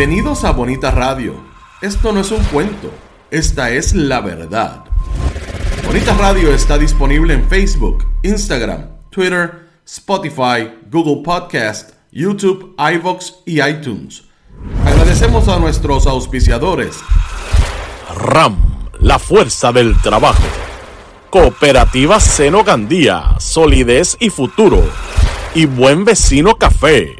Bienvenidos a Bonita Radio. Esto no es un cuento, esta es la verdad. Bonita Radio está disponible en Facebook, Instagram, Twitter, Spotify, Google Podcast, YouTube, iVoox y iTunes. Agradecemos a nuestros auspiciadores. RAM, la fuerza del trabajo. Cooperativa Seno Gandía, solidez y futuro. Y Buen Vecino Café.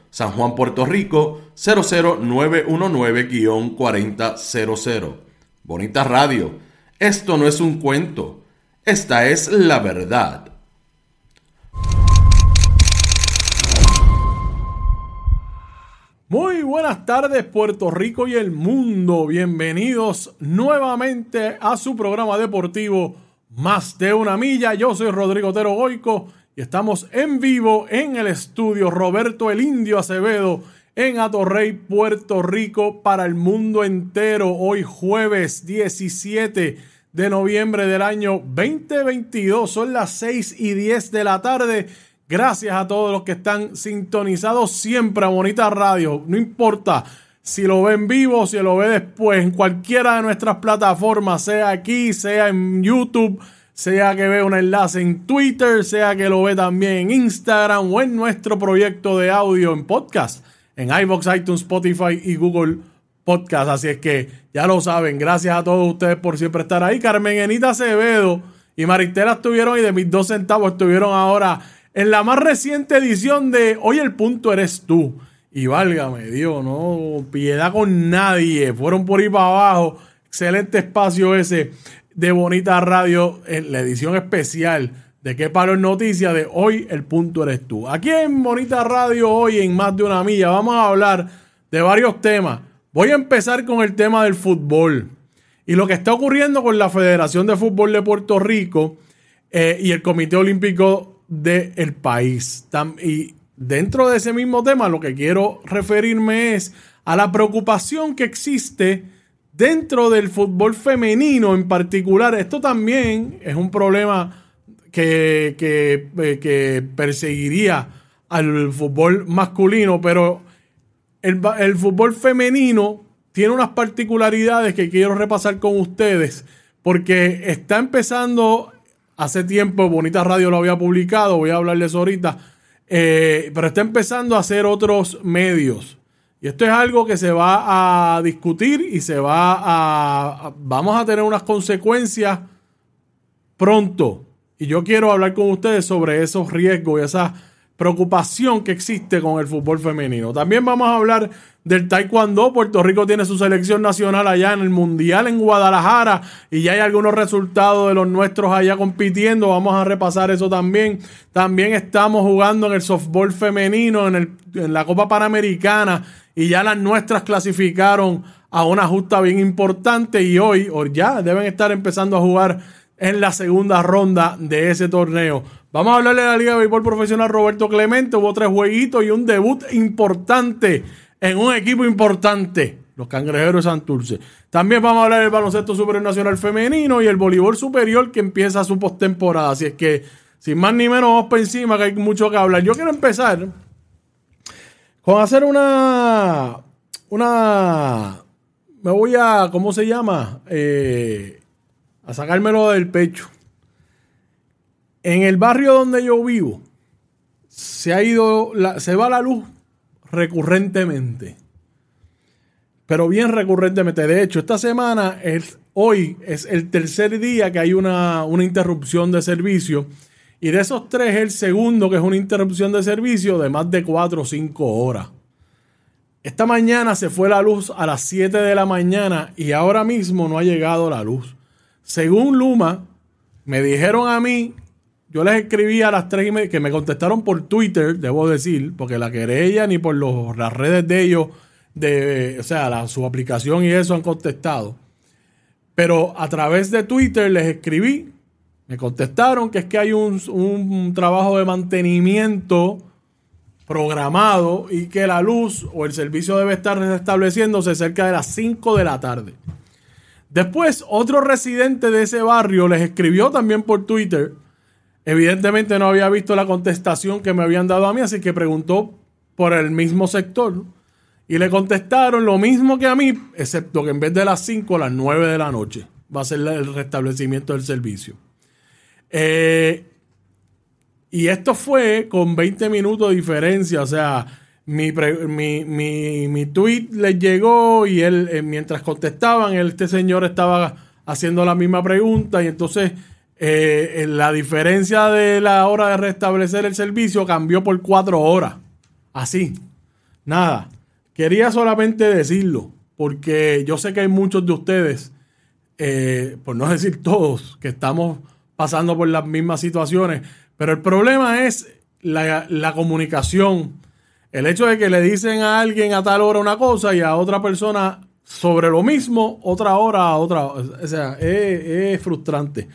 San Juan, Puerto Rico 00919-4000. Bonita Radio. Esto no es un cuento. Esta es la verdad. Muy buenas tardes Puerto Rico y el mundo. Bienvenidos nuevamente a su programa deportivo Más de una milla. Yo soy Rodrigo Otero Goico estamos en vivo en el estudio Roberto el Indio Acevedo en Atorrey, Puerto Rico, para el mundo entero. Hoy jueves 17 de noviembre del año 2022. Son las 6 y 10 de la tarde. Gracias a todos los que están sintonizados siempre a Bonita Radio. No importa si lo ve en vivo, si lo ve después, en cualquiera de nuestras plataformas, sea aquí, sea en YouTube sea que vea un enlace en Twitter, sea que lo ve también en Instagram o en nuestro proyecto de audio en podcast, en iBox, iTunes, Spotify y Google Podcast. Así es que ya lo saben, gracias a todos ustedes por siempre estar ahí. Carmen Enita Acevedo y Maristela estuvieron y de mis dos centavos estuvieron ahora en la más reciente edición de Hoy el punto eres tú. Y válgame Dios, no piedad con nadie. Fueron por ahí para abajo. Excelente espacio ese de Bonita Radio en la edición especial de qué palo en noticias de hoy el punto eres tú. Aquí en Bonita Radio hoy en más de una milla vamos a hablar de varios temas. Voy a empezar con el tema del fútbol y lo que está ocurriendo con la Federación de Fútbol de Puerto Rico eh, y el Comité Olímpico del país. y dentro de ese mismo tema lo que quiero referirme es a la preocupación que existe dentro del fútbol femenino en particular, esto también es un problema que, eh, perseguiría al fútbol masculino, pero el, el, fútbol femenino tiene unas particularidades que quiero repasar con ustedes, porque está empezando, hace tiempo, Bonita Radio lo había publicado, voy a hablarles ahorita, eh, pero está empezando a hacer otros medios. Y esto es algo que se va a discutir y se va a, vamos a tener unas consecuencias pronto. Y yo quiero hablar con ustedes sobre esos riesgos y esa preocupación que existe con el fútbol femenino. También vamos a hablar del taekwondo. Puerto Rico tiene su selección nacional allá en el Mundial en Guadalajara y ya hay algunos resultados de los nuestros allá compitiendo. Vamos a repasar eso también. También estamos jugando en el softball femenino, en, el, en la Copa Panamericana y ya las nuestras clasificaron a una justa bien importante y hoy o ya deben estar empezando a jugar en la segunda ronda de ese torneo. Vamos a hablarle de la Liga de Béisbol Profesional Roberto Clemente. Hubo tres jueguitos y un debut importante en un equipo importante, los Cangrejeros de Santurce. También vamos a hablar del baloncesto supernacional femenino y el voleibol superior que empieza su postemporada. Así es que, sin más ni menos, vamos para encima que hay mucho que hablar. Yo quiero empezar con hacer una. Una. Me voy a. ¿Cómo se llama? Eh, a sacármelo del pecho. En el barrio donde yo vivo, se ha ido. se va la luz recurrentemente. Pero bien recurrentemente. De hecho, esta semana, es, hoy es el tercer día que hay una, una interrupción de servicio. Y de esos tres, el segundo, que es una interrupción de servicio de más de 4 o 5 horas. Esta mañana se fue la luz a las 7 de la mañana y ahora mismo no ha llegado la luz. Según Luma, me dijeron a mí yo les escribí a las tres y media, que me contestaron por Twitter, debo decir, porque la querella ni por las redes de ellos de, o sea, su aplicación y eso han contestado. Pero a través de Twitter les escribí, me contestaron que es que hay un, un trabajo de mantenimiento programado y que la luz o el servicio debe estar restableciéndose cerca de las 5 de la tarde. Después, otro residente de ese barrio les escribió también por Twitter. Evidentemente no había visto la contestación que me habían dado a mí, así que preguntó por el mismo sector. Y le contestaron lo mismo que a mí, excepto que en vez de las 5, a las 9 de la noche va a ser el restablecimiento del servicio. Eh, y esto fue con 20 minutos de diferencia. O sea, mi, mi, tweet les llegó y él, eh, mientras contestaban, este señor estaba haciendo la misma pregunta. Y entonces eh, la diferencia de la hora de restablecer el servicio cambió por cuatro horas. Así. Nada. Quería solamente decirlo. Porque yo sé que hay muchos de ustedes, eh, por no decir todos, que estamos pasando por las mismas situaciones pero el problema es la, comunicación. El hecho de que le dicen a alguien a tal hora una cosa y a otra persona sobre lo mismo, otra hora a otra. O sea, es, frustrante.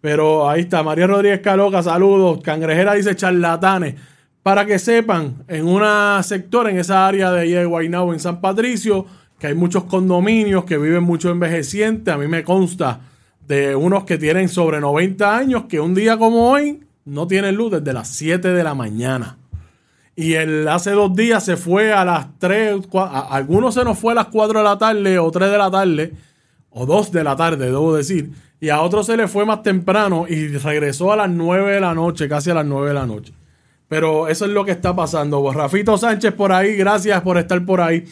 Pero ahí está, María Rodríguez Caloca, saludos. Cangrejera dice charlatanes. Para que sepan, en un sector, en esa área de de Guaynabo, en San Patricio, que hay muchos condominios que viven mucho envejecientes. A mí me consta de unos que tienen sobre 90 años que un día como hoy no tiene luz desde las 7 de la mañana. Y él hace dos días se fue a las 3, algunos se nos fue a las 4 de la tarde o 3 de la tarde, o 2 de la tarde, debo decir. Y a otro se le fue más temprano y regresó a las 9 de la noche, casi a las 9 de la noche. Pero eso es lo que está pasando. Rafito Sánchez por ahí, gracias por estar por ahí.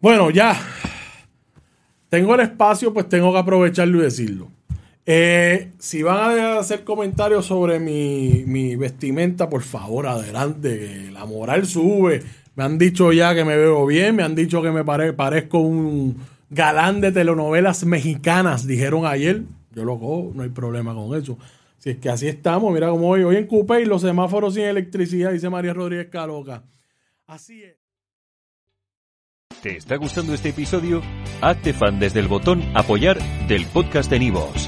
Bueno, ya. Tengo el espacio, pues tengo que aprovecharlo y decirlo. Eh, si van a hacer comentarios sobre mi, vestimenta, por favor, adelante. La moral sube. Me han dicho ya que me veo bien, me han dicho que me parezco un galán de telenovelas mexicanas, dijeron ayer. Yo lo cojo, no hay problema con eso. Si es que así estamos, mira cómo hoy, hoy en Coupé y los semáforos sin electricidad, dice María Rodríguez Caloca. Así es. ¿Te está gustando este episodio? Hazte fan desde el botón apoyar del podcast de Nivos.